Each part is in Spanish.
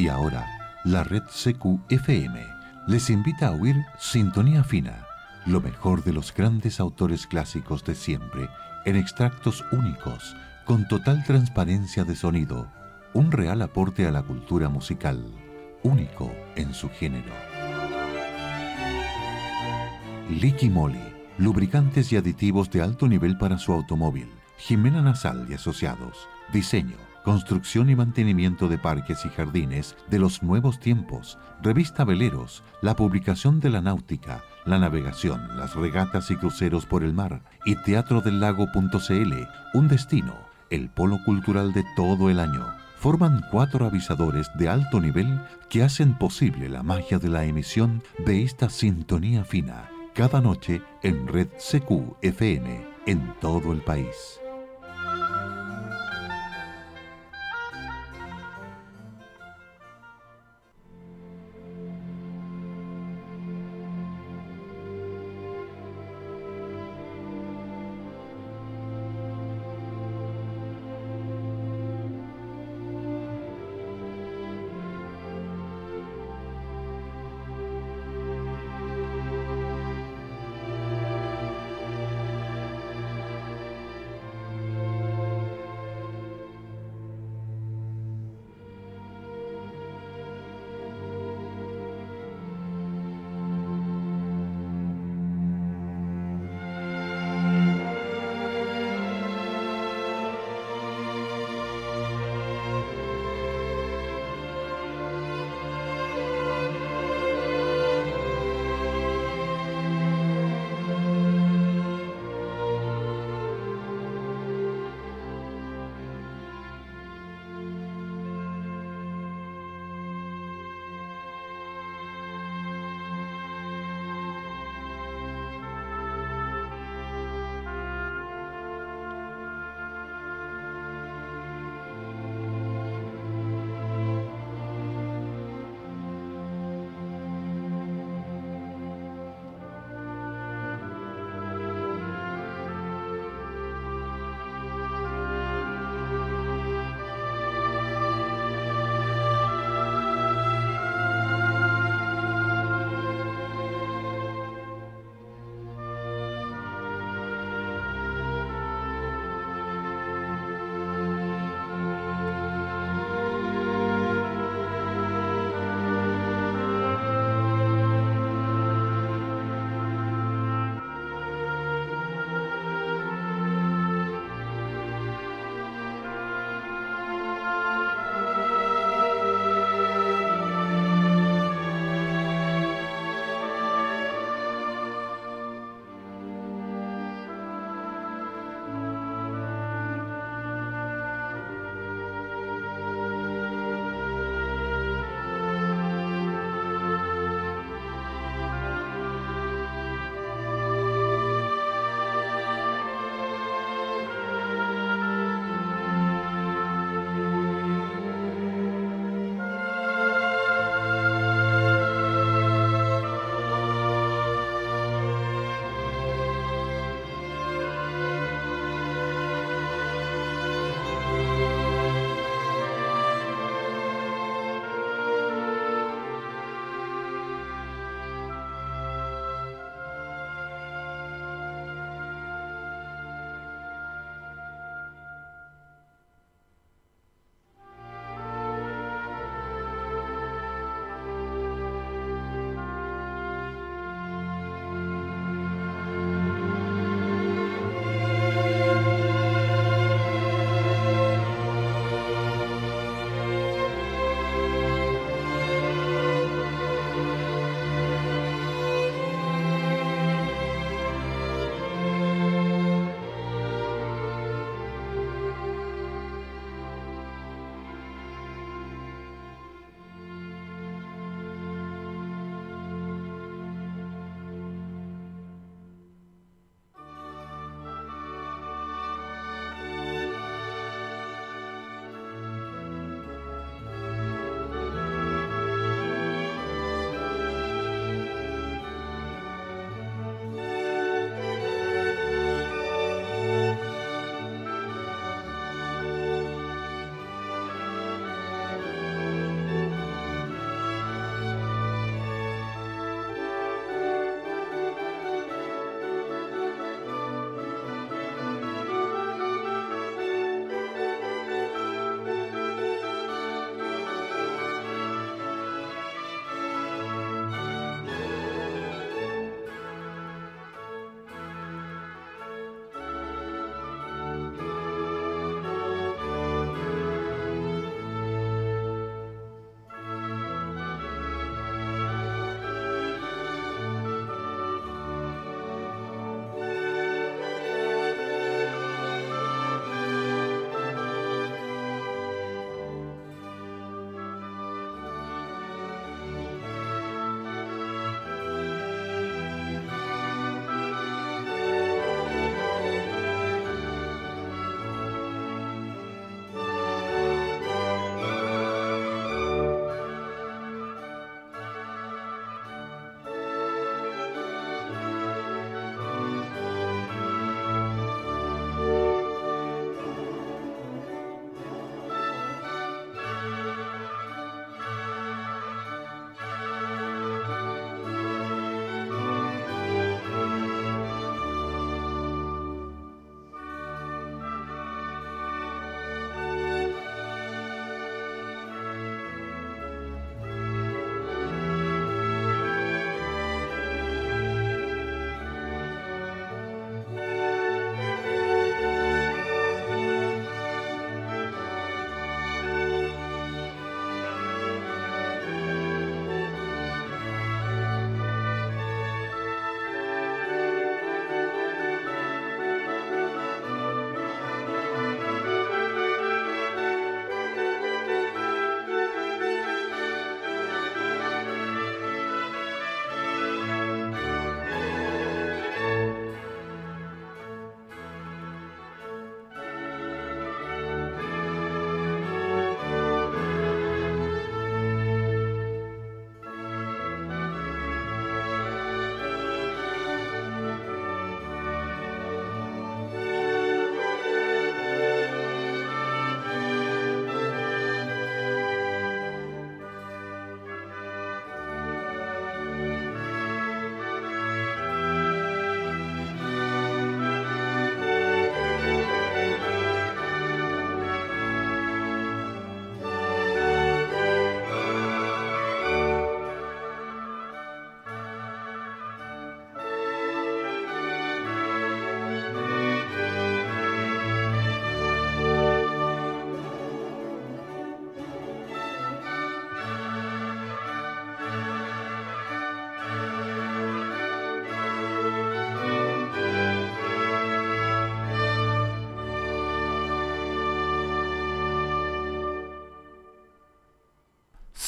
Y ahora, la red CQ-FM les invita a oír Sintonía Fina, lo mejor de los grandes autores clásicos de siempre, en extractos únicos, con total transparencia de sonido, un real aporte a la cultura musical, único en su género. Liqui Moly, lubricantes y aditivos de alto nivel para su automóvil, Jimena Nasal y Asociados, diseño Construcción y mantenimiento de parques y jardines de los nuevos tiempos, revista Veleros, la publicación de la náutica, la navegación, las regatas y cruceros por el mar y Teatro del Lago.cl, un destino, el polo cultural de todo el año. Forman cuatro avisadores de alto nivel que hacen posible la magia de la emisión de esta sintonía fina, cada noche en Red CQ FM en todo el país.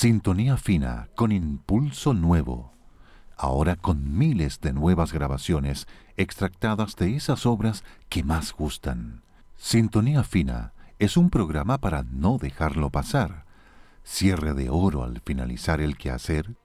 Sintonía fina con impulso nuevo. Ahora con miles de nuevas grabaciones extractadas de esas obras que más gustan. Sintonía fina es un programa para no dejarlo pasar. Cierre de oro al finalizar el quehacer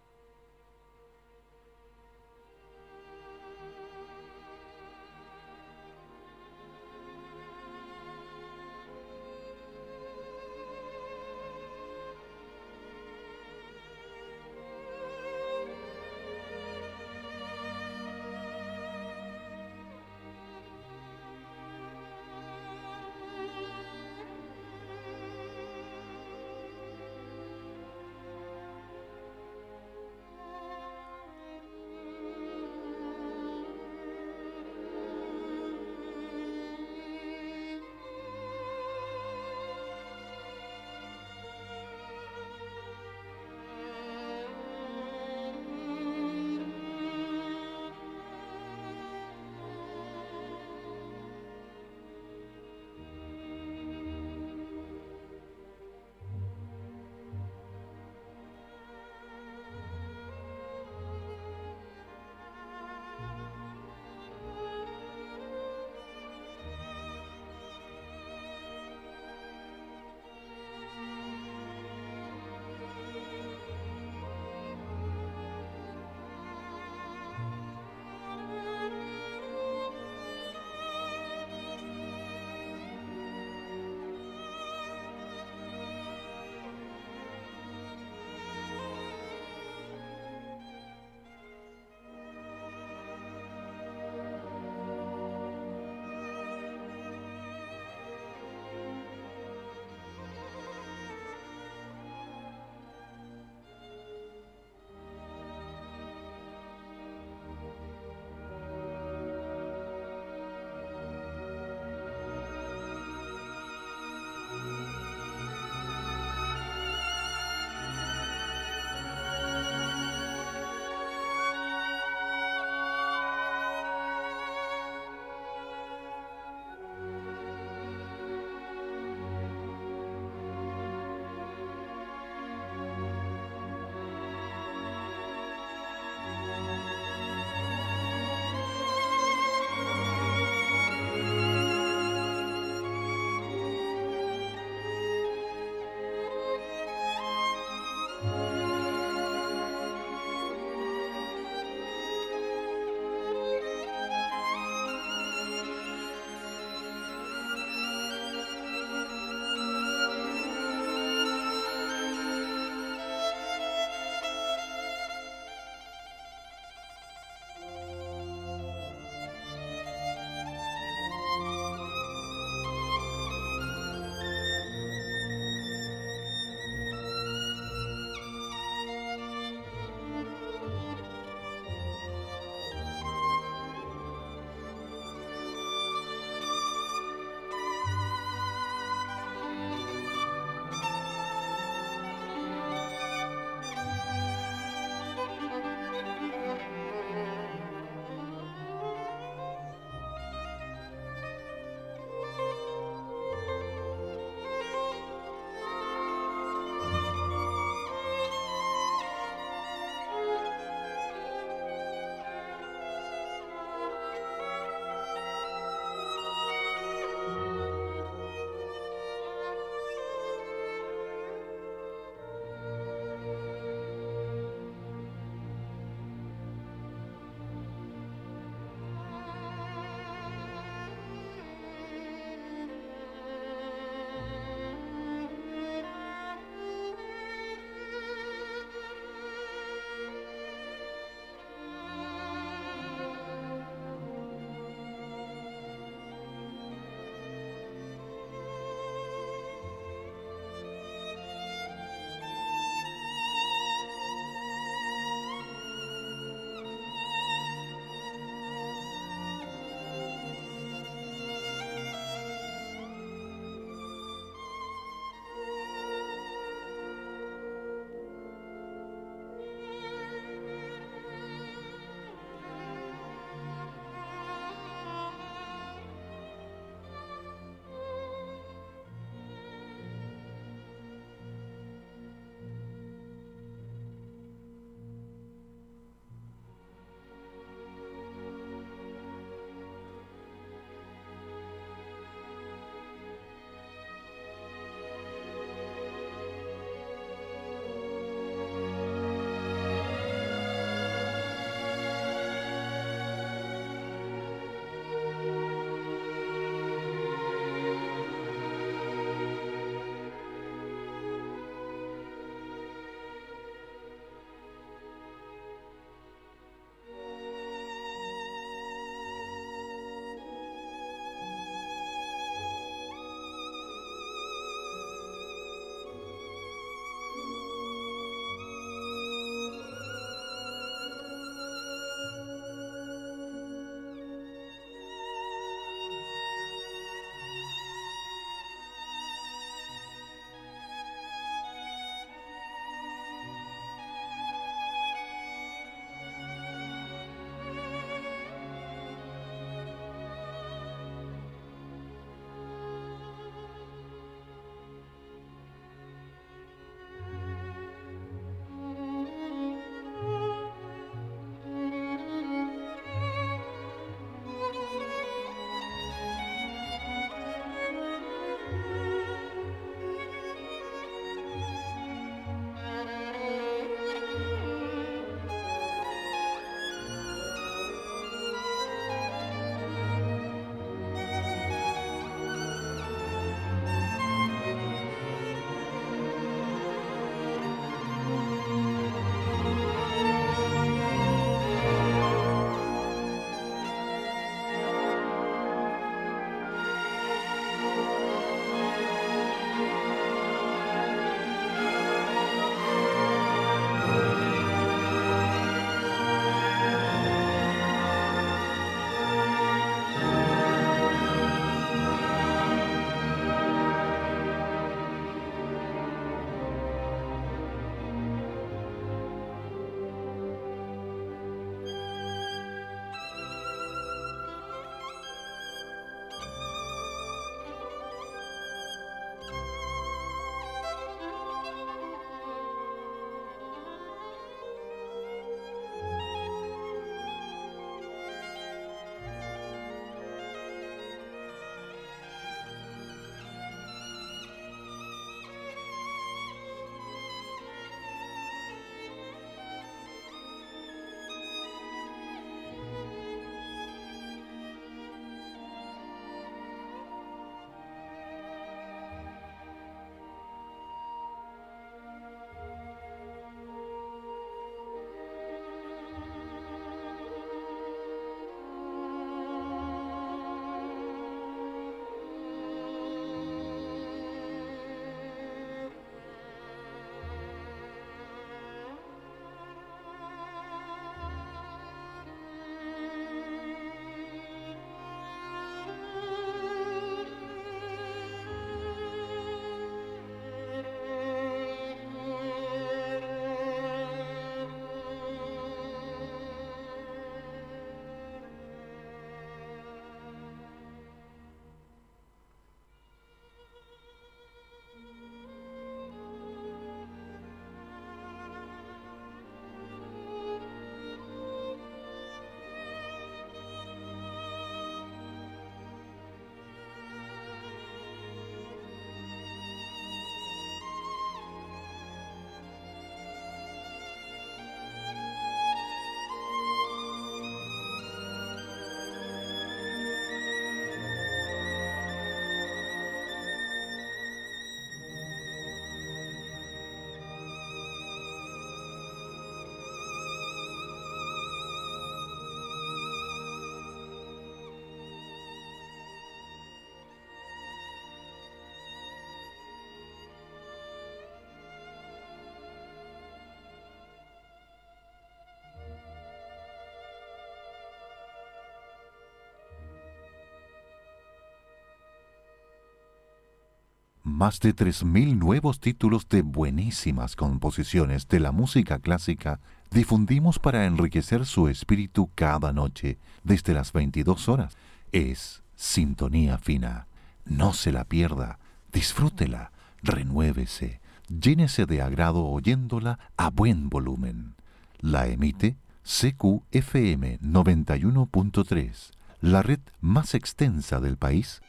Más de 3.000 nuevos títulos de buenísimas composiciones de la música clásica difundimos para enriquecer su espíritu cada noche desde las 22 horas. Es Sintonía Fina. No se la pierda, disfrútela, renuévese, llénese de agrado oyéndola a buen volumen. La emite CQFM 91.3, la red más extensa del país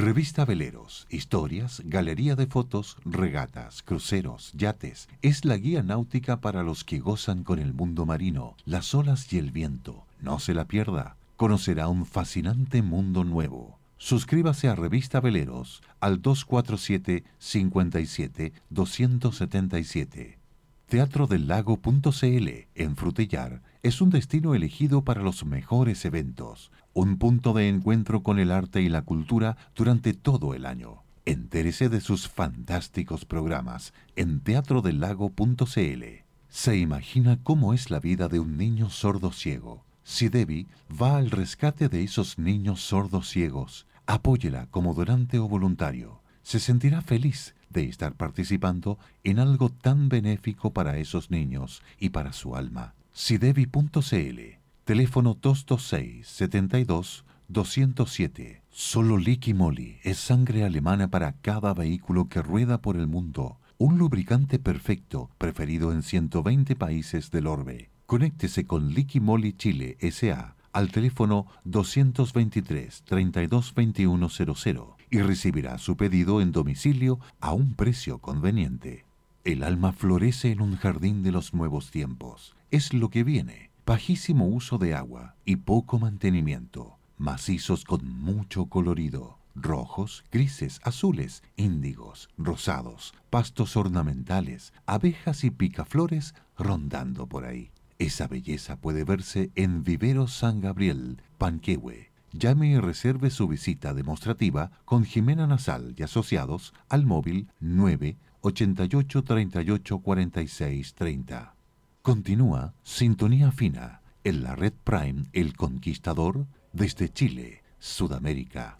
Revista Veleros, historias, galería de fotos, regatas, cruceros, yates. Es la guía náutica para los que gozan con el mundo marino, las olas y el viento. No se la pierda. Conocerá un fascinante mundo nuevo. Suscríbase a Revista Veleros al 247 57 277. Teatrodelago.cl en Frutillar es un destino elegido para los mejores eventos, un punto de encuentro con el arte y la cultura durante todo el año. Entérese de sus fantásticos programas en teatrodelago.cl. Se imagina cómo es la vida de un niño sordo ciego. Si Debbie va al rescate de esos niños sordos ciegos, apóyela como donante o voluntario. Se sentirá feliz de estar participando en algo tan benéfico para esos niños y para su alma. Sidevi.cl Teléfono 226 72 207. Solo Liqui Moly es sangre alemana para cada vehículo que rueda por el mundo. Un lubricante perfecto, preferido en 120 países del orbe. Conéctese con Liqui Moly Chile S.A. al teléfono 223 322100 y recibirá su pedido en domicilio a un precio conveniente. El alma florece en un jardín de los nuevos tiempos. Es lo que viene. Bajísimo uso de agua y poco mantenimiento. Macizos con mucho colorido. Rojos, grises, azules, índigos, rosados, pastos ornamentales, abejas y picaflores rondando por ahí. Esa belleza puede verse en Vivero San Gabriel, Panquehue, Llame y reserve su visita demostrativa con Jimena Nasal y asociados al móvil 988 38 46 30. Continúa Sintonía Fina en la red Prime El Conquistador desde Chile, Sudamérica.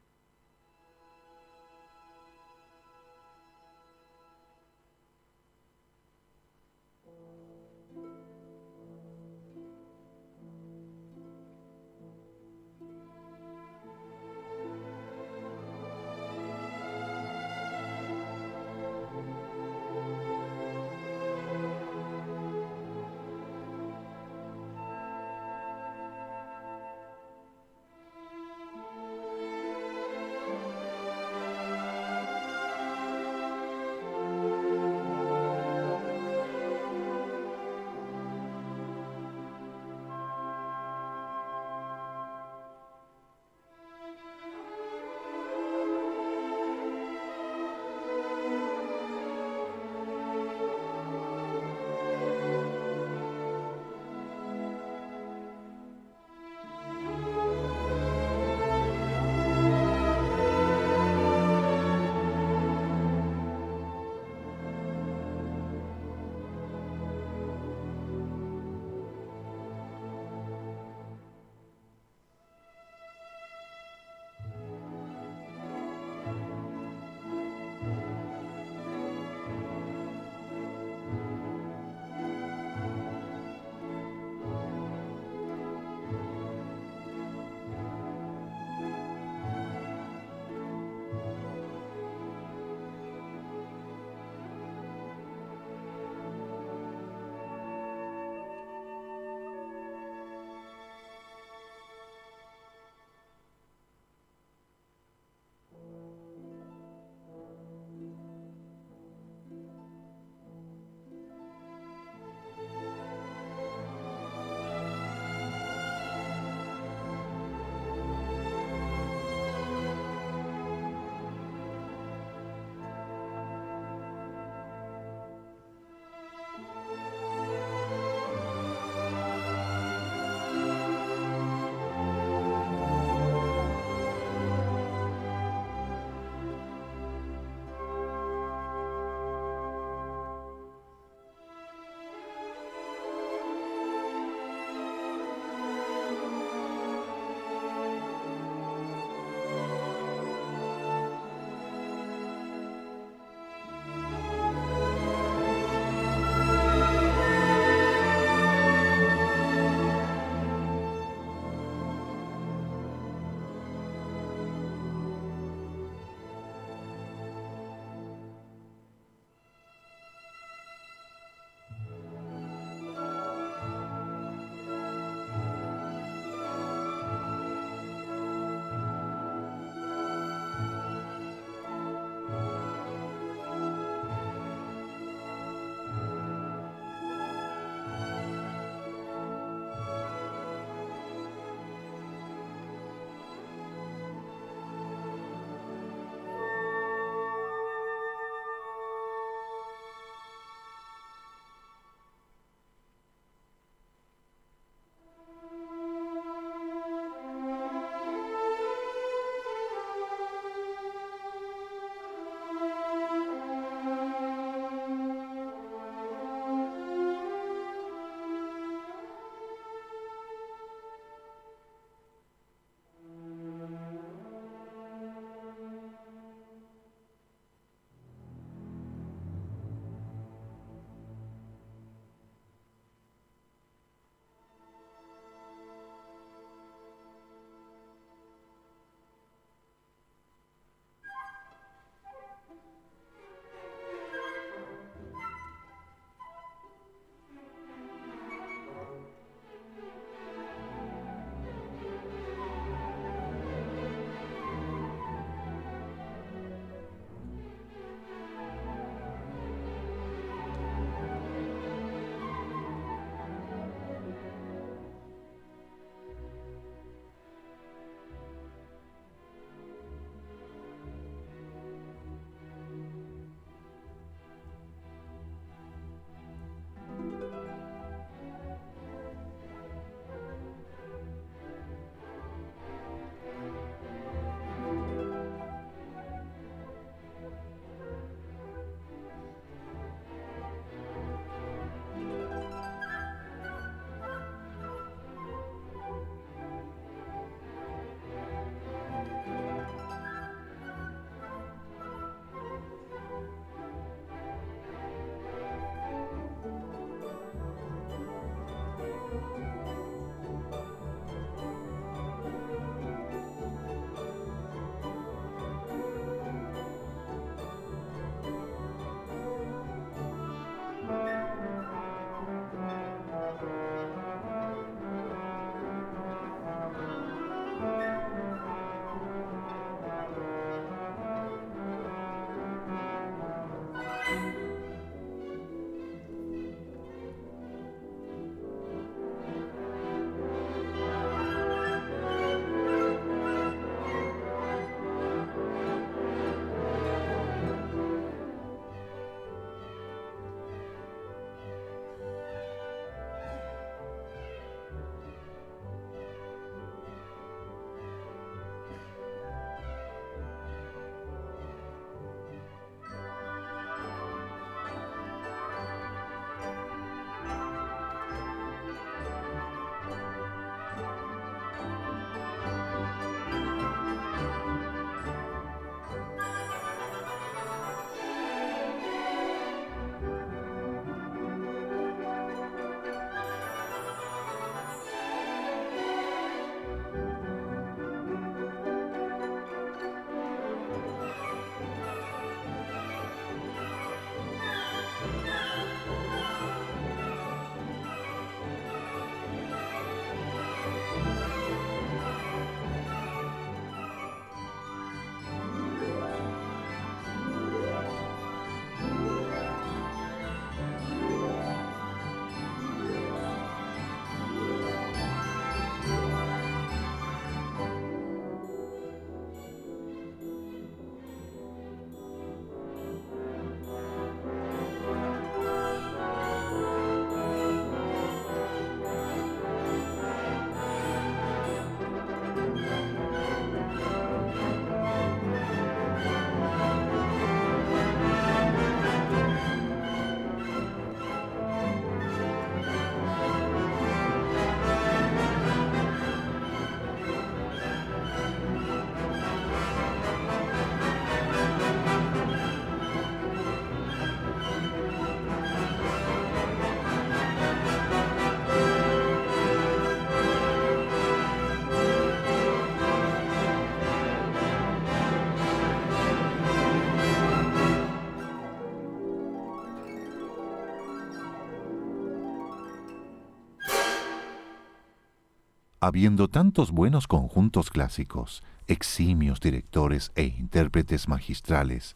Habiendo tantos buenos conjuntos clásicos, eximios directores e intérpretes magistrales,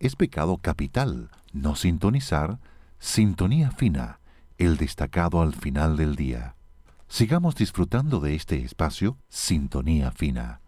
es pecado capital no sintonizar Sintonía Fina, el destacado al final del día. Sigamos disfrutando de este espacio Sintonía Fina.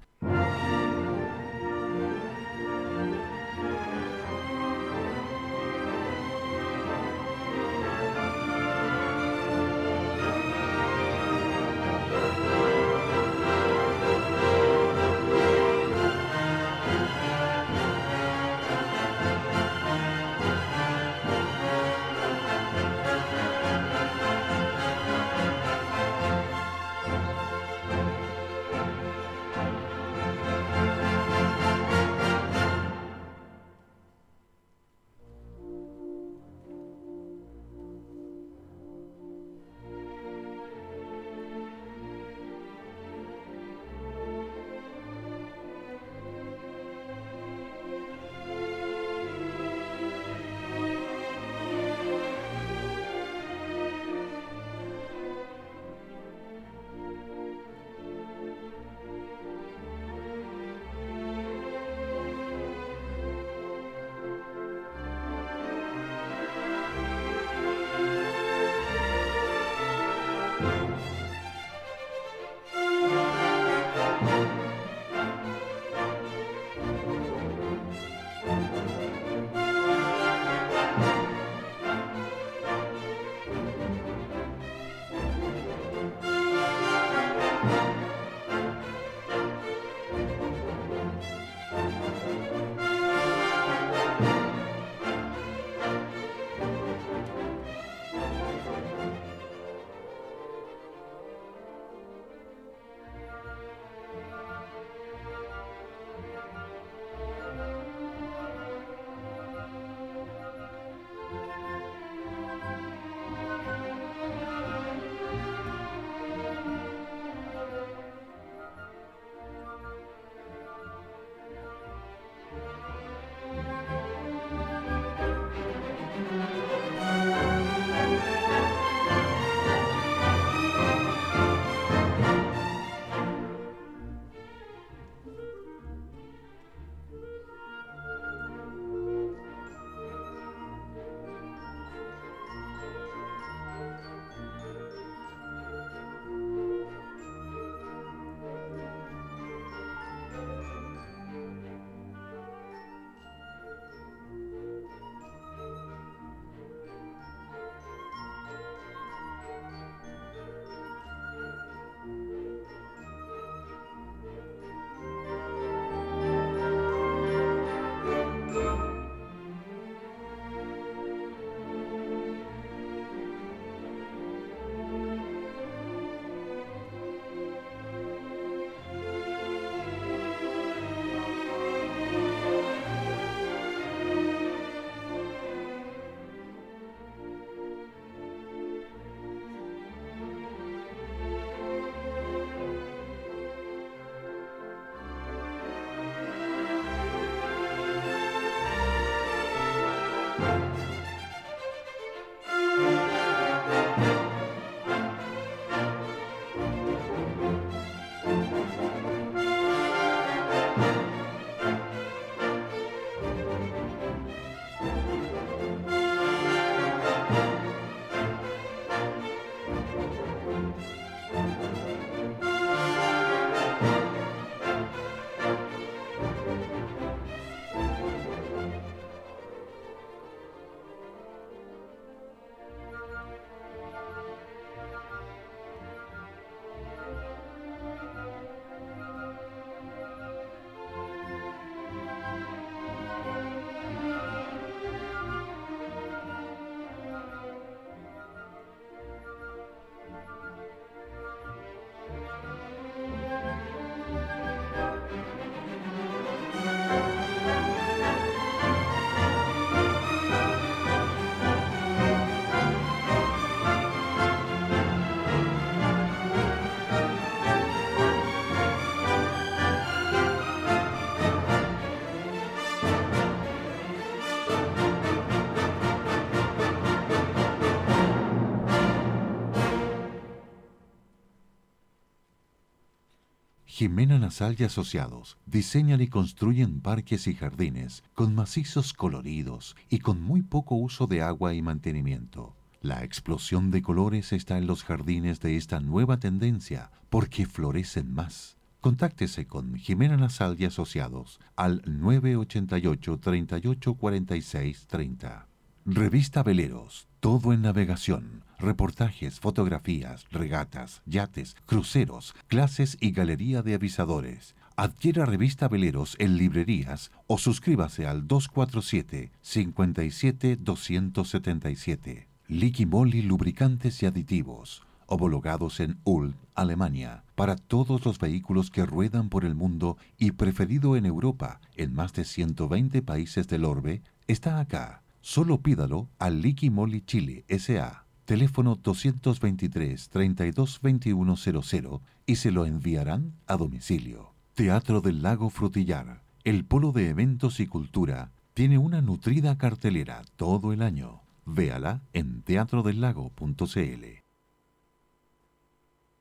Jimena Nasal y Asociados diseñan y construyen parques y jardines con macizos coloridos y con muy poco uso de agua y mantenimiento. La explosión de colores está en los jardines de esta nueva tendencia porque florecen más. Contáctese con Jimena Nasal y Asociados al 988 38 46 30. Revista Veleros, todo en navegación, reportajes, fotografías, regatas, yates, cruceros, clases y galería de avisadores. Adquiera Revista Veleros en librerías o suscríbase al 247 57 277. Liqui Moly Lubricantes y Aditivos, homologados en Ulm, Alemania, para todos los vehículos que ruedan por el mundo y preferido en Europa, en más de 120 países del orbe, está acá. Solo pídalo al Liqui Moly Chile S.A. Teléfono 223-322100 y se lo enviarán a domicilio. Teatro del Lago Frutillar, el polo de eventos y cultura, tiene una nutrida cartelera todo el año. Véala en teatrodelago.cl.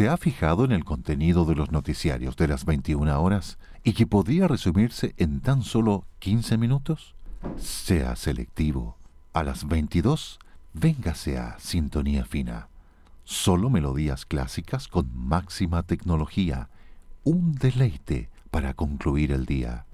¿Se ha fijado en el contenido de los noticiarios de las 21 horas y que podría resumirse en tan solo 15 minutos? Sea selectivo. A las 22, véngase a Sintonía Fina. Solo melodías clásicas con máxima tecnología. Un deleite para concluir el día.